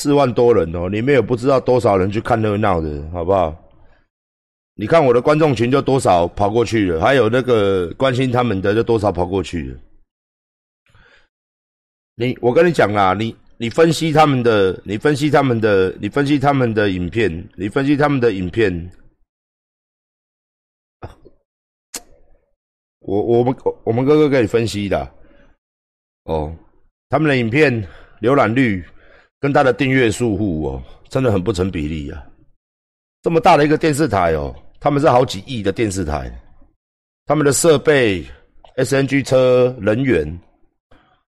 四万多人哦，里面有不知道多少人去看热闹的，好不好？你看我的观众群就多少跑过去了，还有那个关心他们的就多少跑过去了。你我跟你讲啦，你你分析他们的，你分析他们的，你分析他们的影片，你分析他们的影片。我我们我们哥哥给你分析的，哦，他们的影片浏览率跟他的订阅数户哦，真的很不成比例啊！这么大的一个电视台哦，他们是好几亿的电视台，他们的设备、SNG 车、人员，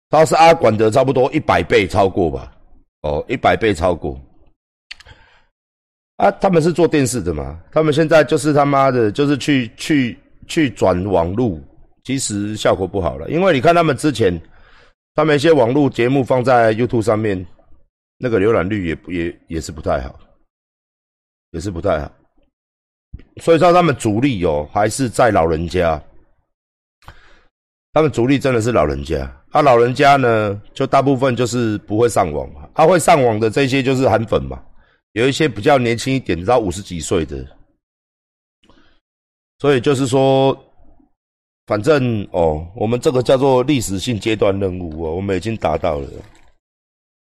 他是阿管的差不多一百倍超过吧？哦，一百倍超过。啊，他们是做电视的嘛？他们现在就是他妈的，就是去去。去转网路，其实效果不好了，因为你看他们之前，他们一些网络节目放在 YouTube 上面，那个浏览率也也也是不太好，也是不太好。所以说他们主力哦，还是在老人家，他们主力真的是老人家。啊，老人家呢，就大部分就是不会上网，他会上网的这些就是韩粉嘛，有一些比较年轻一点，到五十几岁的。所以就是说，反正哦，我们这个叫做历史性阶段任务哦，我们已经达到了。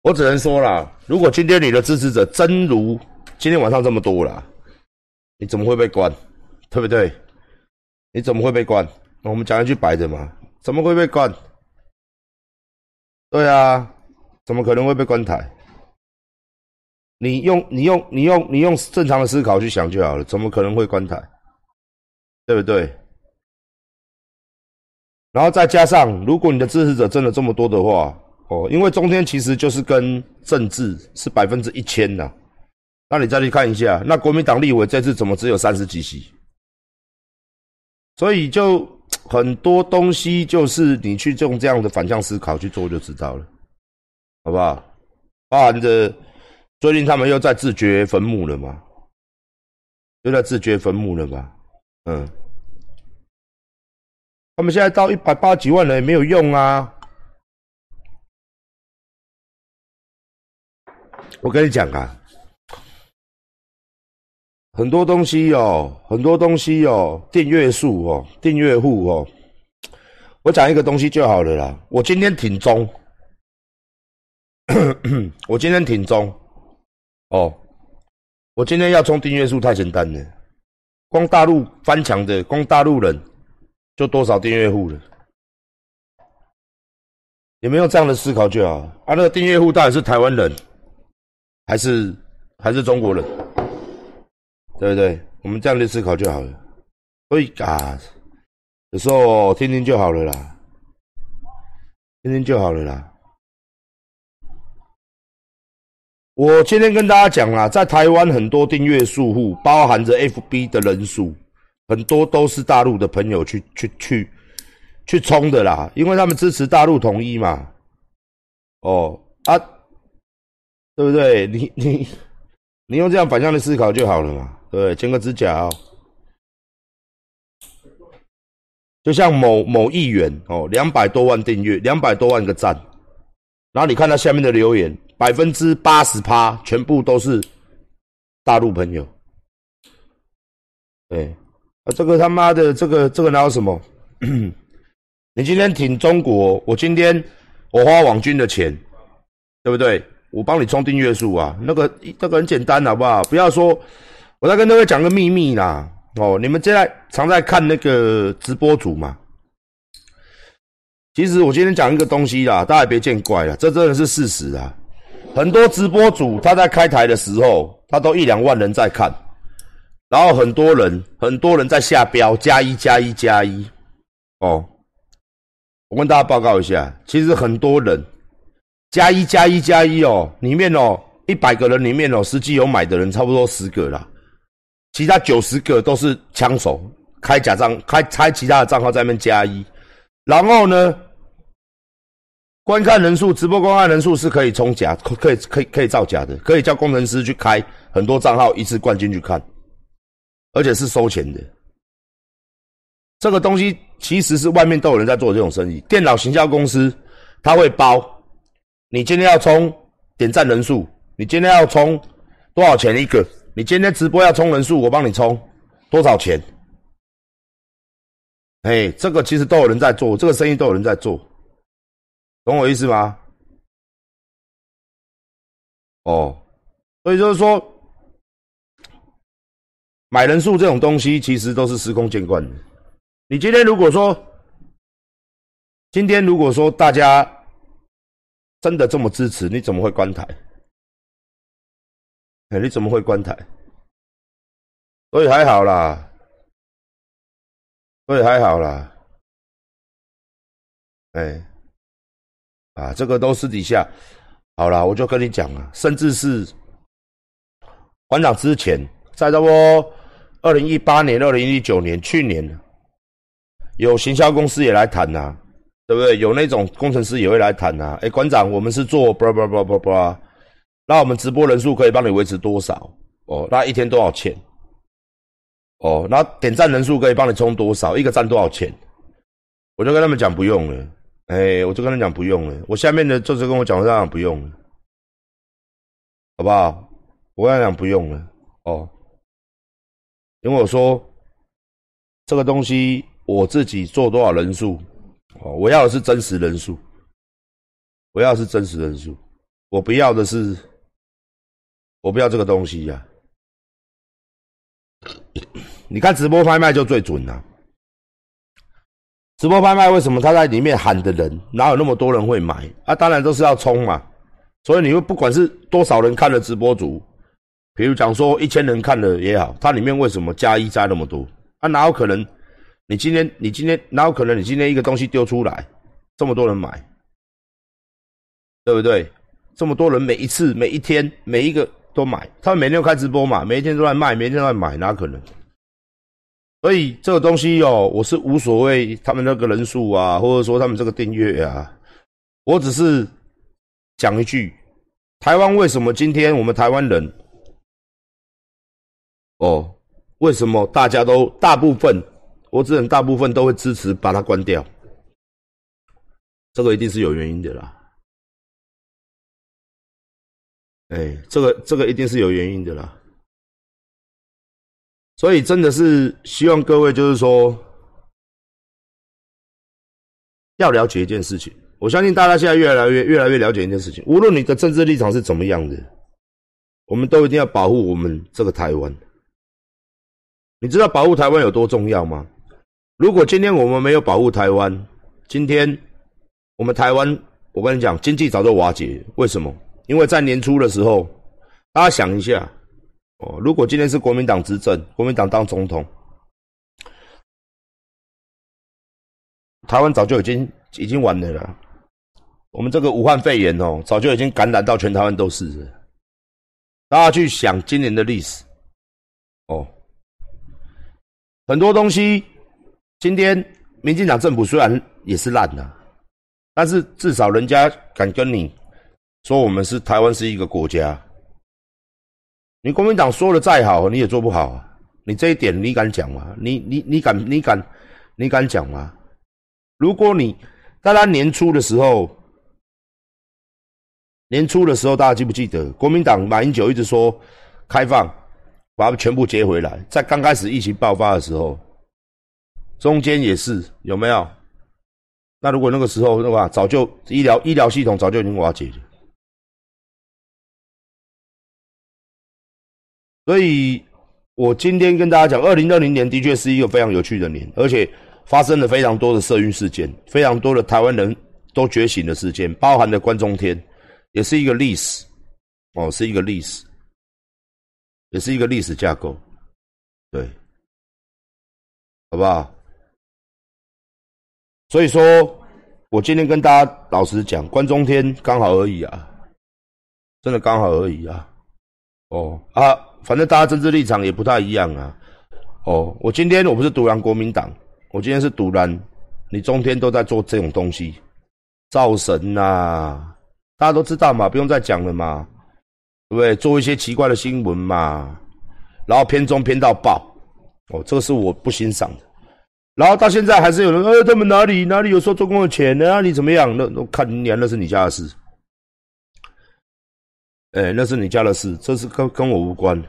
我只能说啦，如果今天你的支持者真如今天晚上这么多啦，你怎么会被关？对不对？你怎么会被关？我们讲一句白的嘛，怎么会被关？对啊，怎么可能会被关台？你用你用你用你用正常的思考去想就好了，怎么可能会关台？对不对？然后再加上，如果你的支持者真的这么多的话，哦，因为中天其实就是跟政治是百分之一千呐，那你再去看一下，那国民党立委这次怎么只有三十几席？所以就很多东西就是你去用这样的反向思考去做就知道了，好不好？包含着最近他们又在自掘坟墓了嘛？又在自掘坟墓了嘛？嗯，他们现在到一百八几万人也没有用啊！我跟你讲啊，很多东西哦，很多东西哦，订阅数哦，订阅户哦，我讲一个东西就好了啦。我今天挺中，我今天挺中，哦，我今天要冲订阅数太简单了。光大陆翻墙的，光大陆人就多少订阅户了？有没有这样的思考就好？啊，那个订阅户到底是台湾人，还是还是中国人？对不对？我们这样的思考就好了。所以啊，有时候听听就好了啦，听听就好了啦。我今天跟大家讲啦，在台湾很多订阅数户，包含着 FB 的人数，很多都是大陆的朋友去去去去冲的啦，因为他们支持大陆统一嘛。哦啊，对不对？你你你用这样反向的思考就好了嘛，对，剪个指甲哦。就像某某议员哦，两百多万订阅，两百多万个赞，然后你看他下面的留言。百分之八十趴全部都是大陆朋友，对，啊，这个他妈的，这个这个哪有什么？你今天挺中国，我今天我花网军的钱，对不对？我帮你充订阅数啊，那个这个很简单，好不好？不要说，我再跟各位讲个秘密啦，哦，你们现在常在看那个直播主嘛？其实我今天讲一个东西啦，大家别见怪了，这真的是事实啊。很多直播主他在开台的时候，他都一两万人在看，然后很多人很多人在下标加一加一加一，哦，我跟大家报告一下，其实很多人加一加一加一哦，里面哦一百个人里面哦，实际有买的人差不多十个啦，其他九十个都是枪手开假账开开其他的账号在那边加一，然后呢？观看人数，直播观看人数是可以充假，可可以可以可以造假的，可以叫工程师去开很多账号一次灌进去看，而且是收钱的。这个东西其实是外面都有人在做这种生意，电脑行销公司他会包，你今天要充点赞人数，你今天要充多少钱一个？你今天直播要充人数，我帮你充多少钱？哎，这个其实都有人在做，这个生意都有人在做，懂我意思吗？哦，所以就是说，买人数这种东西，其实都是司空见惯的。你今天如果说，今天如果说大家真的这么支持，你怎么会关台？哎，你怎么会关台？所以还好啦，所以还好啦。哎，啊，这个都私底下好了，我就跟你讲啊，甚至是馆长之前，在这波二零一八年、二零一九年、去年，有行销公司也来谈呐，对不对？有那种工程师也会来谈呐。哎，馆长，我们是做不不不不不。那我们直播人数可以帮你维持多少？哦，那一天多少钱？哦，那点赞人数可以帮你充多少？一个赞多少钱？我就跟他们讲不用了，哎，我就跟他讲不用了。我下面的就是跟我讲这样不用了，好不好？我跟他讲不用了，哦，因为我说这个东西我自己做多少人数，哦，我要的是真实人数，我要是真实人数，我不要的是。我不要这个东西呀！你看直播拍卖就最准了。直播拍卖为什么他在里面喊的人哪有那么多人会买？啊，当然都是要冲嘛。所以你会不管是多少人看了直播组，比如讲说一千人看了也好，它里面为什么加一加那么多？啊，哪有可能？你今天你今天哪有可能？你今天一个东西丢出来，这么多人买，对不对？这么多人每一次每一天每一个。都买，他们每天都开直播嘛，每一天都在卖，每一天都在买，哪可能？所以这个东西哦，我是无所谓他们那个人数啊，或者说他们这个订阅啊，我只是讲一句：台湾为什么今天我们台湾人哦，为什么大家都大部分，我只能大部分都会支持把它关掉？这个一定是有原因的啦。哎，这个这个一定是有原因的啦，所以真的是希望各位就是说，要了解一件事情。我相信大家现在越来越越来越了解一件事情，无论你的政治立场是怎么样的，我们都一定要保护我们这个台湾。你知道保护台湾有多重要吗？如果今天我们没有保护台湾，今天我们台湾，我跟你讲，经济早就瓦解。为什么？因为在年初的时候，大家想一下，哦，如果今天是国民党执政，国民党当总统，台湾早就已经已经完了了。我们这个武汉肺炎哦，早就已经感染到全台湾都是了。大家去想今年的历史，哦，很多东西，今天民进党政府虽然也是烂的，但是至少人家敢跟你。说我们是台湾是一个国家，你国民党说的再好，你也做不好啊！你这一点你敢讲吗？你你你敢你敢你敢讲吗？如果你在他年初的时候，年初的时候大家记不记得国民党马英九一直说开放，把他们全部接回来，在刚开始疫情爆发的时候，中间也是有没有？那如果那个时候的话，早就医疗医疗系统早就已经瓦解了。所以，我今天跟大家讲，二零二零年的确是一个非常有趣的年，而且发生了非常多的社运事件，非常多的台湾人都觉醒的事件，包含的关中天，也是一个历史，哦，是一个历史，也是一个历史架构，对，好不好？所以说，我今天跟大家老实讲，关中天刚好而已啊，真的刚好而已啊，哦啊。反正大家政治立场也不太一样啊。哦，我今天我不是独揽国民党，我今天是独揽你中天都在做这种东西，造神呐，大家都知道嘛，不用再讲了嘛，对不对？做一些奇怪的新闻嘛，然后偏中偏到爆，哦，这个是我不欣赏的。然后到现在还是有人，呃，他们哪里哪里有收中共的钱呢？哪里怎么样？那那看年那是你家的事。哎，那是你家的事，这是跟跟我无关，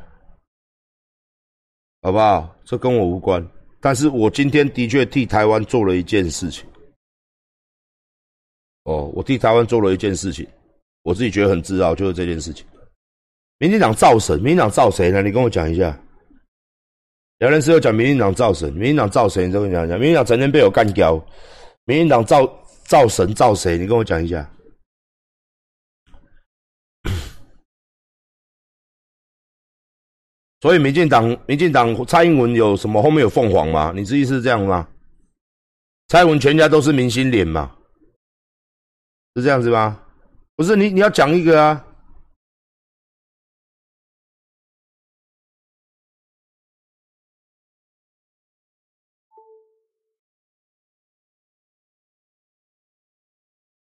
好不好？这跟我无关。但是我今天的确替台湾做了一件事情。哦，我替台湾做了一件事情，我自己觉得很自豪，就是这件事情。民进党造神，民进党造谁呢？你跟我讲一下。杨仁师又讲民进党造神，民进党造神？你跟我讲讲。民进党整天被我干掉，民进党造造神造谁？你跟我讲一下。所以民进党，民进党蔡英文有什么后面有凤凰吗？你这意思是这样吗？蔡英文全家都是明星脸嘛？是这样子吗？不是你，你要讲一个啊。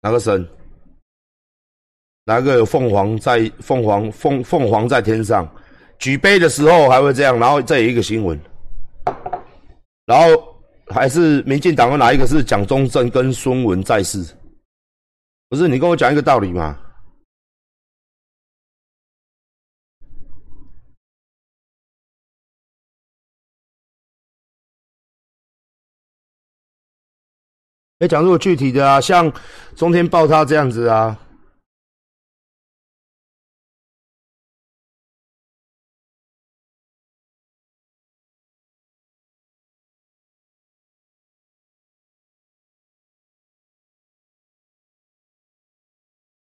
哪个神？哪个有凤凰在？凤凰凤凤凰在天上，举杯的时候还会这样，然后再有一个新闻，然后还是民进党的哪一个是蒋中正跟孙文在世？不是你跟我讲一个道理嘛？哎，讲如果具体的啊，像中天爆他这样子啊，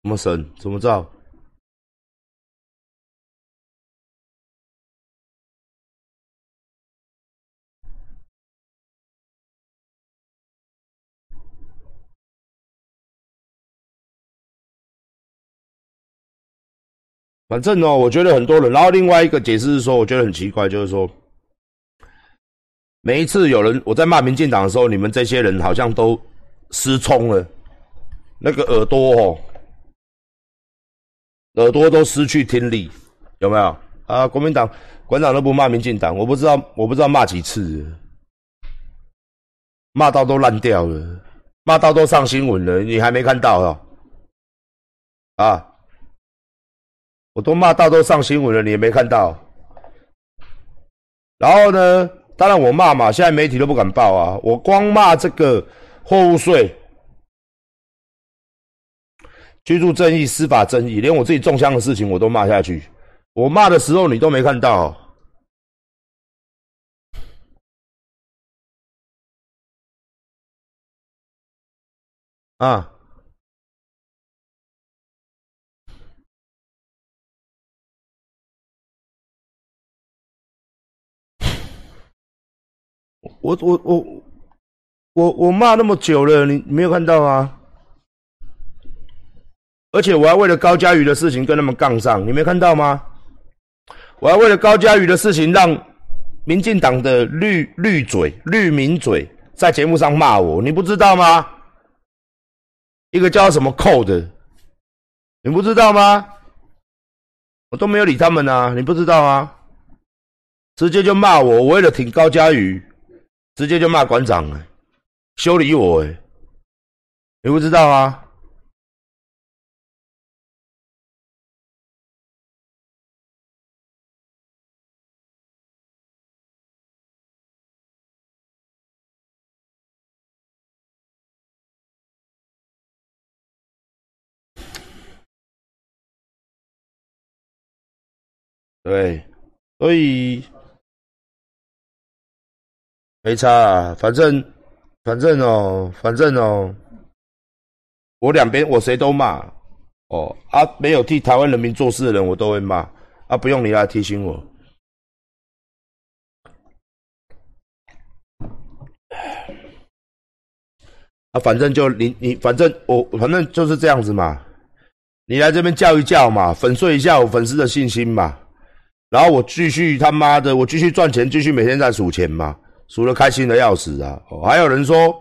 怎么审？怎么造？反正哦，我觉得很多人。然后另外一个解释是说，我觉得很奇怪，就是说，每一次有人我在骂民进党的时候，你们这些人好像都失聪了，那个耳朵哦，耳朵都失去听力，有没有？啊，国民党馆长都不骂民进党，我不知道，我不知道骂几次，骂到都烂掉了，骂到都上新闻了，你还没看到啊？啊？我都骂到都上新闻了，你也没看到。然后呢，当然我骂嘛，现在媒体都不敢报啊。我光骂这个货物税、居住正义、司法正义，连我自己中枪的事情我都骂下去。我骂的时候你都没看到啊。我我我我我骂那么久了，你没有看到吗？而且我还为了高嘉瑜的事情跟他们杠上，你没看到吗？我还为了高嘉瑜的事情让民进党的绿绿嘴绿民嘴在节目上骂我，你不知道吗？一个叫什么寇的，你不知道吗？我都没有理他们啊，你不知道吗？直接就骂我，我为了挺高嘉瑜。直接就骂馆长了，修理我哎，你不知道啊？对，所以。没差啊，反正，反正哦，反正哦，我两边我谁都骂，哦啊，没有替台湾人民做事的人我都会骂，啊，不用你来提醒我，啊，反正就你你反正我反正就是这样子嘛，你来这边叫一叫嘛，粉碎一下我粉丝的信心嘛，然后我继续他妈的我继续赚钱，继续每天在数钱嘛。输了开心的要死啊！哦，还有人说，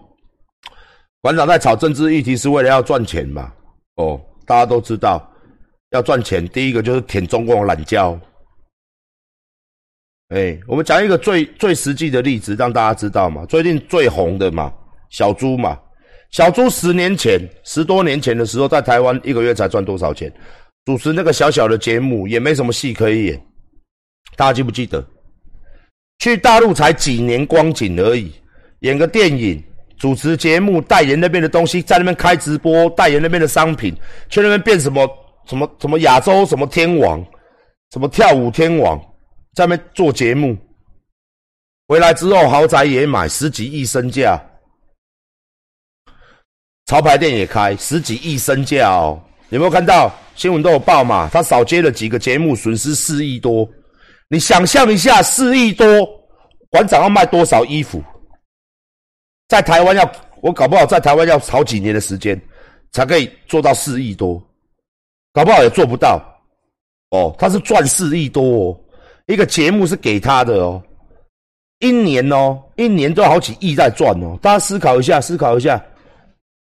馆长在炒政治议题是为了要赚钱嘛？哦，大家都知道，要赚钱，第一个就是舔中共懒觉。哎，我们讲一个最最实际的例子，让大家知道嘛。最近最红的嘛，小猪嘛，小猪十年前、十多年前的时候，在台湾一个月才赚多少钱？主持那个小小的节目，也没什么戏可以演。大家记不记得？去大陆才几年光景而已，演个电影，主持节目，代言那边的东西，在那边开直播，代言那边的商品，去那边变什么什么什么亚洲什么天王，什么跳舞天王，在那边做节目。回来之后，豪宅也买，十几亿身价，潮牌店也开，十几亿身价哦。有没有看到新闻都有报嘛？他少接了几个节目，损失四亿多。你想象一下，四亿多，馆长要卖多少衣服？在台湾要，我搞不好在台湾要好几年的时间，才可以做到四亿多，搞不好也做不到。哦，他是赚四亿多哦，一个节目是给他的哦，一年哦，一年都好几亿在赚哦。大家思考一下，思考一下。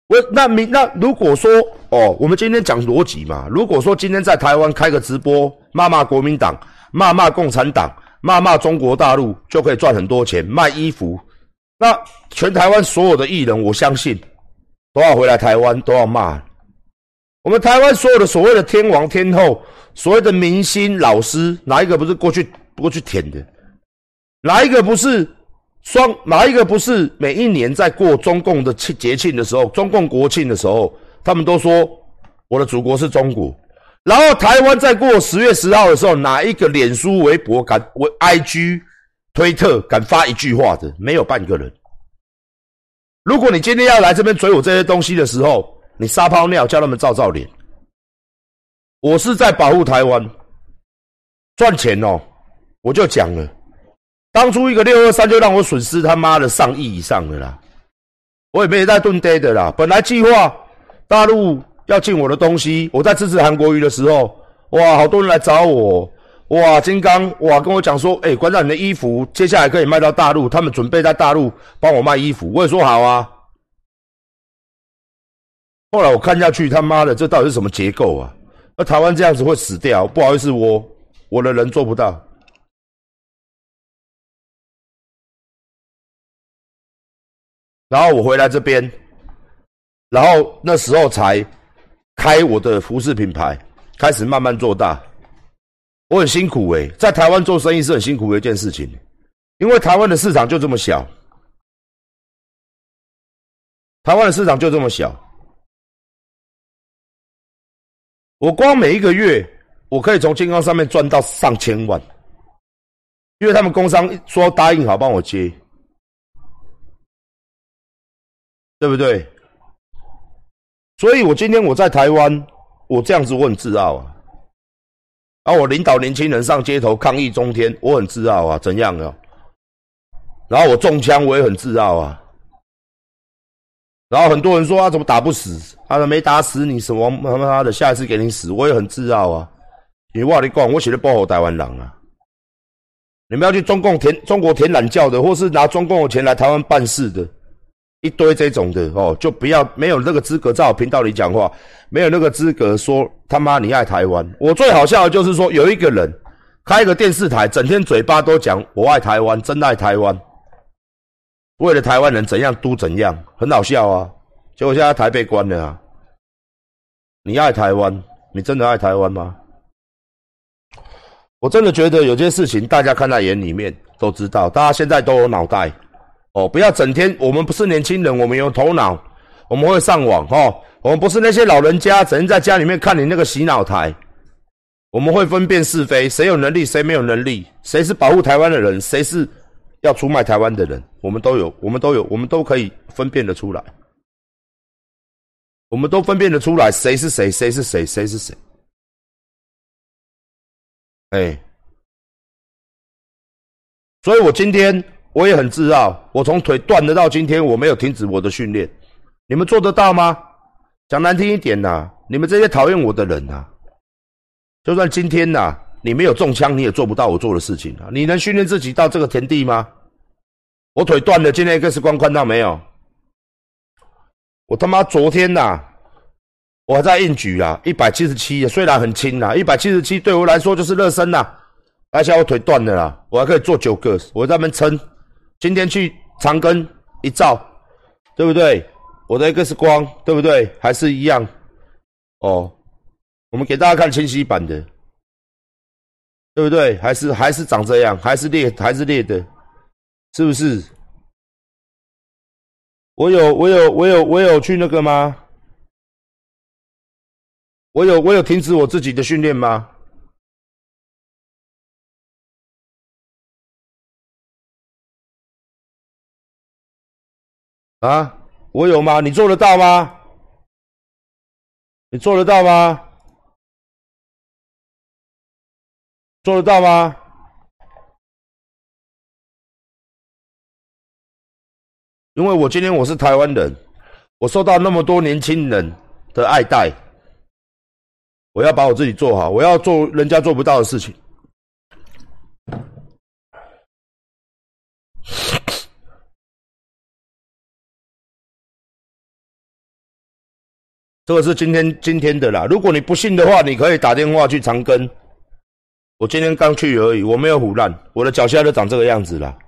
我那明那如果说哦，我们今天讲逻辑嘛。如果说今天在台湾开个直播，骂骂国民党，骂骂共产党，骂骂中国大陆，就可以赚很多钱卖衣服。那全台湾所有的艺人，我相信都要回来台湾，都要骂。我们台湾所有的所谓的天王天后，所谓的明星老师，哪一个不是过去过去舔的？哪一个不是？双哪一个不是每一年在过中共的庆节庆的时候，中共国庆的时候，他们都说我的祖国是中国。然后台湾在过十月十号的时候，哪一个脸书、微博敢、为 IG、推特敢发一句话的？没有半个人。如果你今天要来这边追我这些东西的时候，你撒泡尿叫他们照照脸。我是在保护台湾，赚钱哦，我就讲了。当初一个六二三就让我损失他妈的上亿以上的啦，我也没在蹲呆的啦。本来计划大陆要进我的东西，我在支持韩国瑜的时候，哇，好多人来找我，哇，金刚哇跟我讲说，哎，馆长你的衣服接下来可以卖到大陆，他们准备在大陆帮我卖衣服，我也说好啊。后来我看下去，他妈的，这到底是什么结构啊？那台湾这样子会死掉，不好意思，我我的人做不到。然后我回来这边，然后那时候才开我的服饰品牌，开始慢慢做大。我很辛苦诶，在台湾做生意是很辛苦的一件事情，因为台湾的市场就这么小，台湾的市场就这么小。我光每一个月，我可以从健康上面赚到上千万，因为他们工商说答应好帮我接。对不对？所以我今天我在台湾，我这样子我很自傲啊。然后我领导年轻人上街头抗议中天，我很自傲啊。怎样啊？然后我中枪，我也很自傲啊。然后很多人说他怎么打不死？他说没打死你，什么他妈的，下一次给你死，我也很自傲啊。你话你讲，我写的保护台湾人啊。你们要去中共填中国填懒教的，或是拿中共的钱来台湾办事的。一堆这种的哦，就不要没有那个资格在我频道里讲话，没有那个资格说他妈你爱台湾。我最好笑的就是说有一个人开一个电视台，整天嘴巴都讲我爱台湾，真爱台湾，为了台湾人怎样都怎样，很好笑啊。结果现在台被关了啊。你爱台湾，你真的爱台湾吗？我真的觉得有些事情大家看在眼里面都知道，大家现在都有脑袋。哦，不要整天，我们不是年轻人，我们有头脑，我们会上网哈。我们不是那些老人家，整天在家里面看你那个洗脑台。我们会分辨是非，谁有能力，谁没有能力，谁是保护台湾的人，谁是要出卖台湾的人，我们都有，我们都有，我们都可以分辨得出来。我们都分辨得出来，谁是谁，谁是谁，谁是谁。哎，所以我今天。我也很自傲，我从腿断了到今天，我没有停止我的训练。你们做得到吗？讲难听一点呐，你们这些讨厌我的人呐，就算今天呐，你没有中枪，你也做不到我做的事情啊！你能训练自己到这个田地吗？我腿断了，今天 X 光看到没有？我他妈昨天呐，我还在硬举啊，一百七十七，虽然很轻啊，一百七十七对我来说就是热身呐。而且我腿断了啦，我还可以做九个，我在那边撑。今天去长庚一照，对不对？我的 X 光对不对？还是一样哦。我们给大家看清晰版的，对不对？还是还是长这样，还是裂还是裂的，是不是？我有我有我有我有去那个吗？我有我有停止我自己的训练吗？啊，我有吗？你做得到吗？你做得到吗？做得到吗？因为我今天我是台湾人，我受到那么多年轻人的爱戴，我要把我自己做好，我要做人家做不到的事情。这个是今天今天的啦。如果你不信的话，你可以打电话去长庚。我今天刚去而已，我没有腐烂。我的脚下都长这个样子了，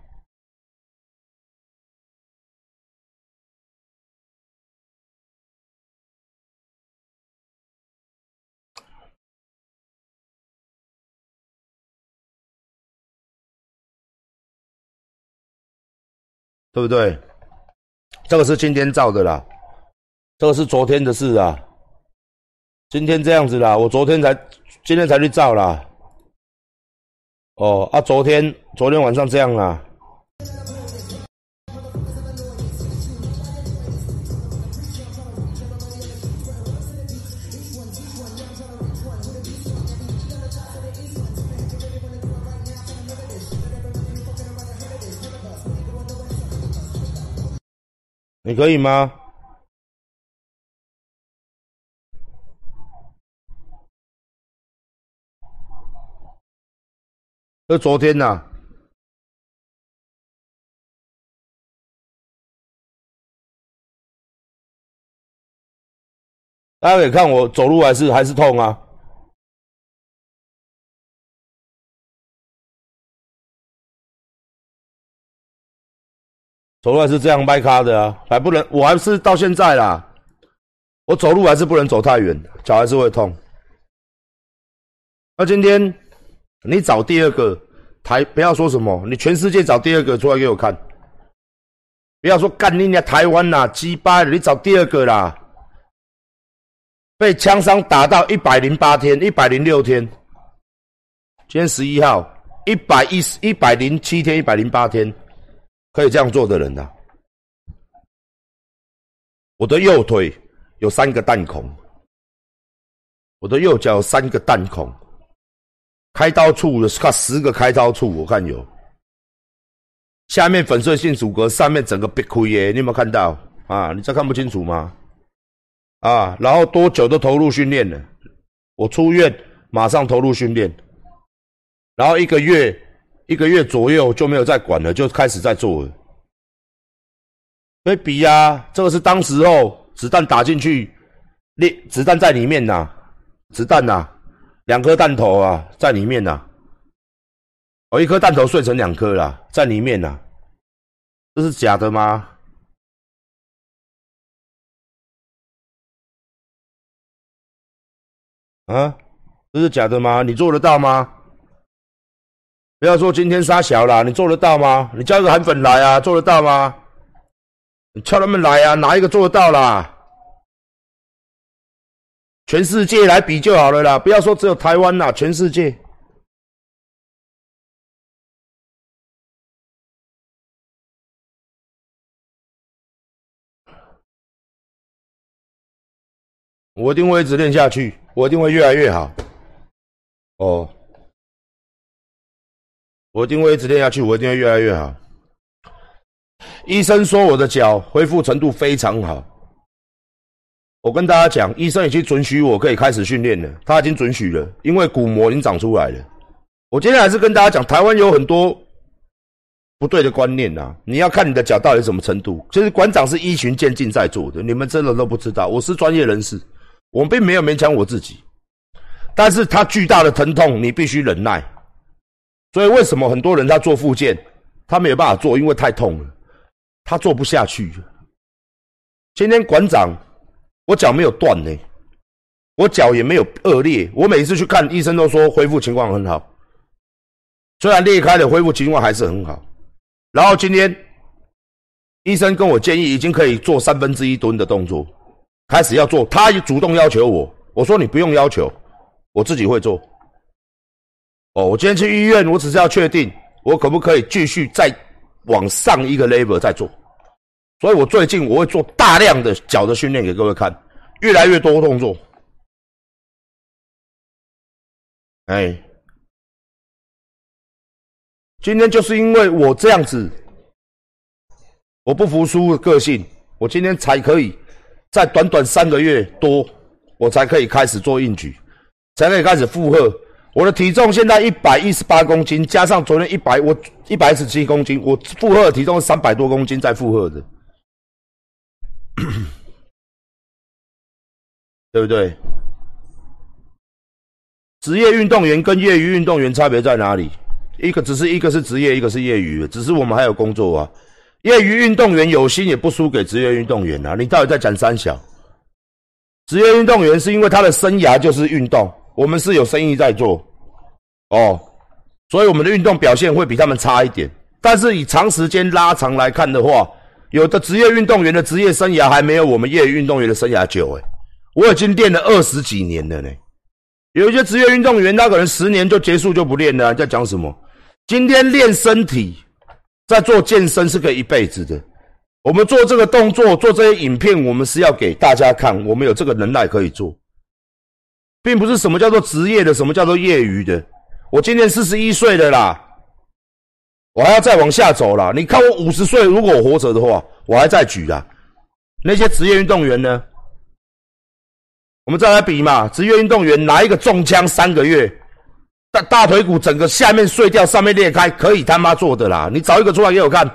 对不对？这个是今天照的啦。这个是昨天的事啊，今天这样子啦，我昨天才，今天才去照啦。哦啊，昨天昨天晚上这样啦。你可以吗？这昨天呐，大家可以看我走路还是还是痛啊，走路还是这样掰卡的啊，还不能，我还是到现在啦，我走路还是不能走太远，脚还是会痛。那今天。你找第二个台，不要说什么，你全世界找第二个出来给我看。不要说干你家台湾啦，鸡巴，你找第二个啦。被枪伤打到一百零八天，一百零六天。今天十一号，一百一十一百零七天，一百零八天，可以这样做的人呐。我的右腿有三个弹孔，我的右脚有三个弹孔。开刀处的看十个开刀处，我看有。下面粉碎性阻隔，上面整个被亏耶，你有没有看到啊？你这看不清楚吗？啊，然后多久都投入训练了？我出院马上投入训练，然后一个月一个月左右就没有再管了，就开始在做了。所以比呀，这个是当时候子弹打进去，裂子弹在里面呐，子弹呐。两颗弹头啊，在里面呐。哦，一颗弹头碎成两颗了，在里面呐。这是假的吗？啊，这是假的吗？你做得到吗？不要说今天杀小了，你做得到吗？你叫个韩粉来啊，做得到吗？你叫他们来啊，哪一个做得到啦？全世界来比就好了啦，不要说只有台湾啦，全世界。我一定会一直练下去，我一定会越来越好。哦，我一定会一直练下去，我一定会越来越好。医生说我的脚恢复程度非常好。我跟大家讲，医生已经准许我可以开始训练了。他已经准许了，因为骨膜已经长出来了。我今天还是跟大家讲，台湾有很多不对的观念呐。你要看你的脚到底什么程度。其实馆长是依循渐进在做的，你们真的都不知道。我是专业人士，我并没有勉强我自己。但是他巨大的疼痛，你必须忍耐。所以为什么很多人他做复健，他没有办法做，因为太痛了，他做不下去。今天馆长。我脚没有断呢，我脚也没有恶劣，我每次去看医生都说恢复情况很好，虽然裂开了恢复情况还是很好。然后今天医生跟我建议，已经可以做三分之一吨的动作，开始要做。他主动要求我，我说你不用要求，我自己会做。哦，我今天去医院，我只是要确定我可不可以继续再往上一个 level 再做。所以我最近我会做大量的脚的训练给各位看，越来越多动作。哎，今天就是因为我这样子，我不服输的个性，我今天才可以在短短三个月多，我才可以开始做硬举，才可以开始负荷。我的体重现在一百一十八公斤，加上昨天一百，我一百十七公斤，我负荷的体重是三百多公斤在负荷的，对不对？职业运动员跟业余运动员差别在哪里？一个只是一个是职业，一个是业余，只是我们还有工作啊。业余运动员有心也不输给职业运动员啊。你到底在讲三小？职业运动员是因为他的生涯就是运动，我们是有生意在做，哦，所以我们的运动表现会比他们差一点。但是以长时间拉长来看的话，有的职业运动员的职业生涯还没有我们业余运动员的生涯久诶。我已经练了二十几年了呢。有一些职业运动员，他可能十年就结束就不练了。在讲什么？今天练身体，在做健身是可以一辈子的。我们做这个动作，做这些影片，我们是要给大家看，我们有这个能耐可以做，并不是什么叫做职业的，什么叫做业余的。我今年四十一岁的啦，我还要再往下走了。你看我五十岁，如果我活着的话，我还在举啊。那些职业运动员呢？我们再来比嘛，职业运动员拿一个中枪三个月，大大腿骨整个下面碎掉，上面裂开，可以他妈做的啦！你找一个出来给我看，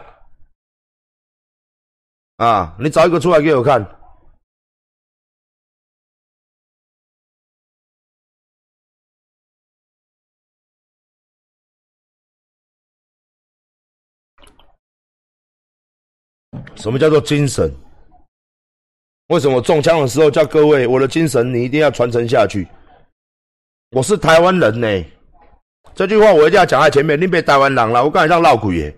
啊，你找一个出来给我看。什么叫做精神？为什么中枪的时候叫各位，我的精神你一定要传承下去？我是台湾人呢，这句话我一定要讲在前面。你别台湾人了，我刚才让闹鬼耶，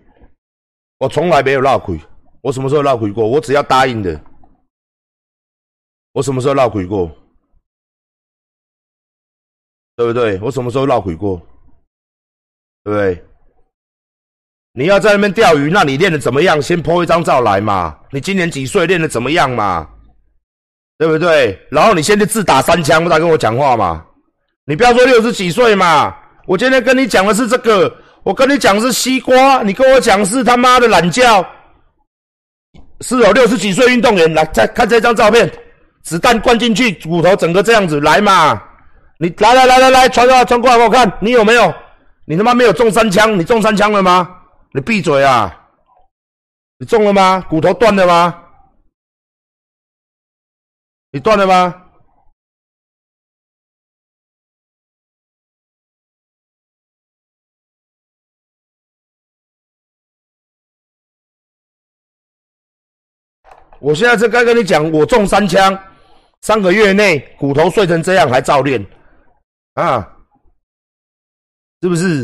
我从来没有闹鬼，我什么时候闹鬼过？我只要答应的，我什么时候闹鬼过？对不对？我什么时候闹鬼过？对不对？你要在那边钓鱼，那你练的怎么样？先 po 一张照来嘛。你今年几岁？练的怎么样嘛？对不对？然后你现在自打三枪，不在跟我讲话嘛？你不要说六十几岁嘛！我今天跟你讲的是这个，我跟你讲是西瓜，你跟我讲是他妈的懒觉。是有六十几岁运动员来再看这张照片，子弹灌进去，骨头整个这样子来嘛？你来来来来来，传过来传过来给我看，你有没有？你他妈没有中三枪？你中三枪了吗？你闭嘴啊！你中了吗？骨头断了吗？你断了吗？我现在正该跟你讲，我中三枪，三个月内骨头碎成这样还照练，啊，是不是？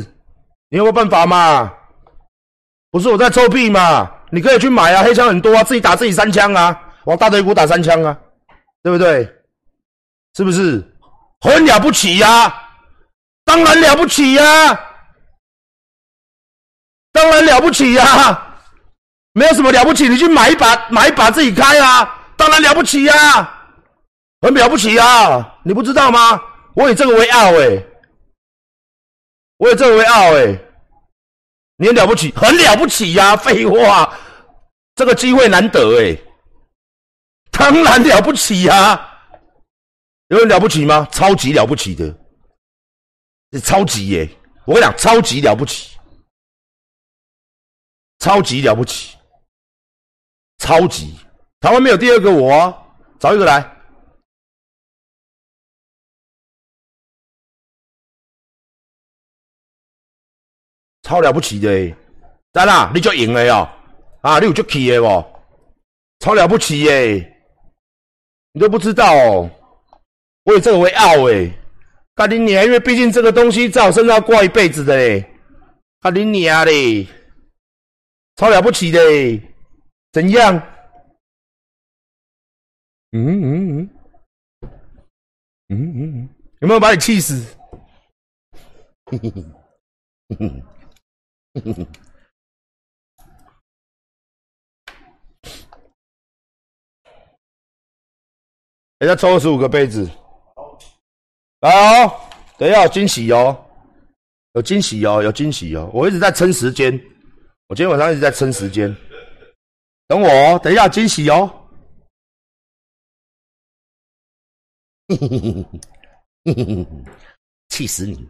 你有没有办法嘛？不是我在臭屁嘛？你可以去买啊，黑枪很多啊，自己打自己三枪啊，往大腿骨打三枪啊。对不对？是不是很了不起呀？当然了不起呀！当然了不起呀！没有什么了不起，你去买一把，买一把自己开啊！当然了不起呀，很了不起呀！你不知道吗？我以这个为傲哎，我以这个为傲哎，你很了不起，很了不起呀！废话，这个机会难得哎。当然了不起呀！有人了不起吗？超级了不起的，超级耶！我跟你讲，超级了不起，超级了不起，超级！台湾没有第二个我，找一个来，超了不起的，在哪？你就赢了哟！啊，你有就气的不？超了不起耶！你都不知道哦，我以这个为傲诶，卡林尼啊，因为毕竟这个东西在我身上挂一辈子的诶，卡林尼啊嘞，超了不起的，怎样？嗯嗯嗯，嗯嗯嗯，有没有把你气死？嘿，嘿嘿嘿嘿。人家抽二十五个杯子，来哦，等一下有惊喜哦，有惊喜哦，有惊喜哦！我一直在撑时间，我今天晚上一直在撑时间，等我，等一下惊喜哦！气死你！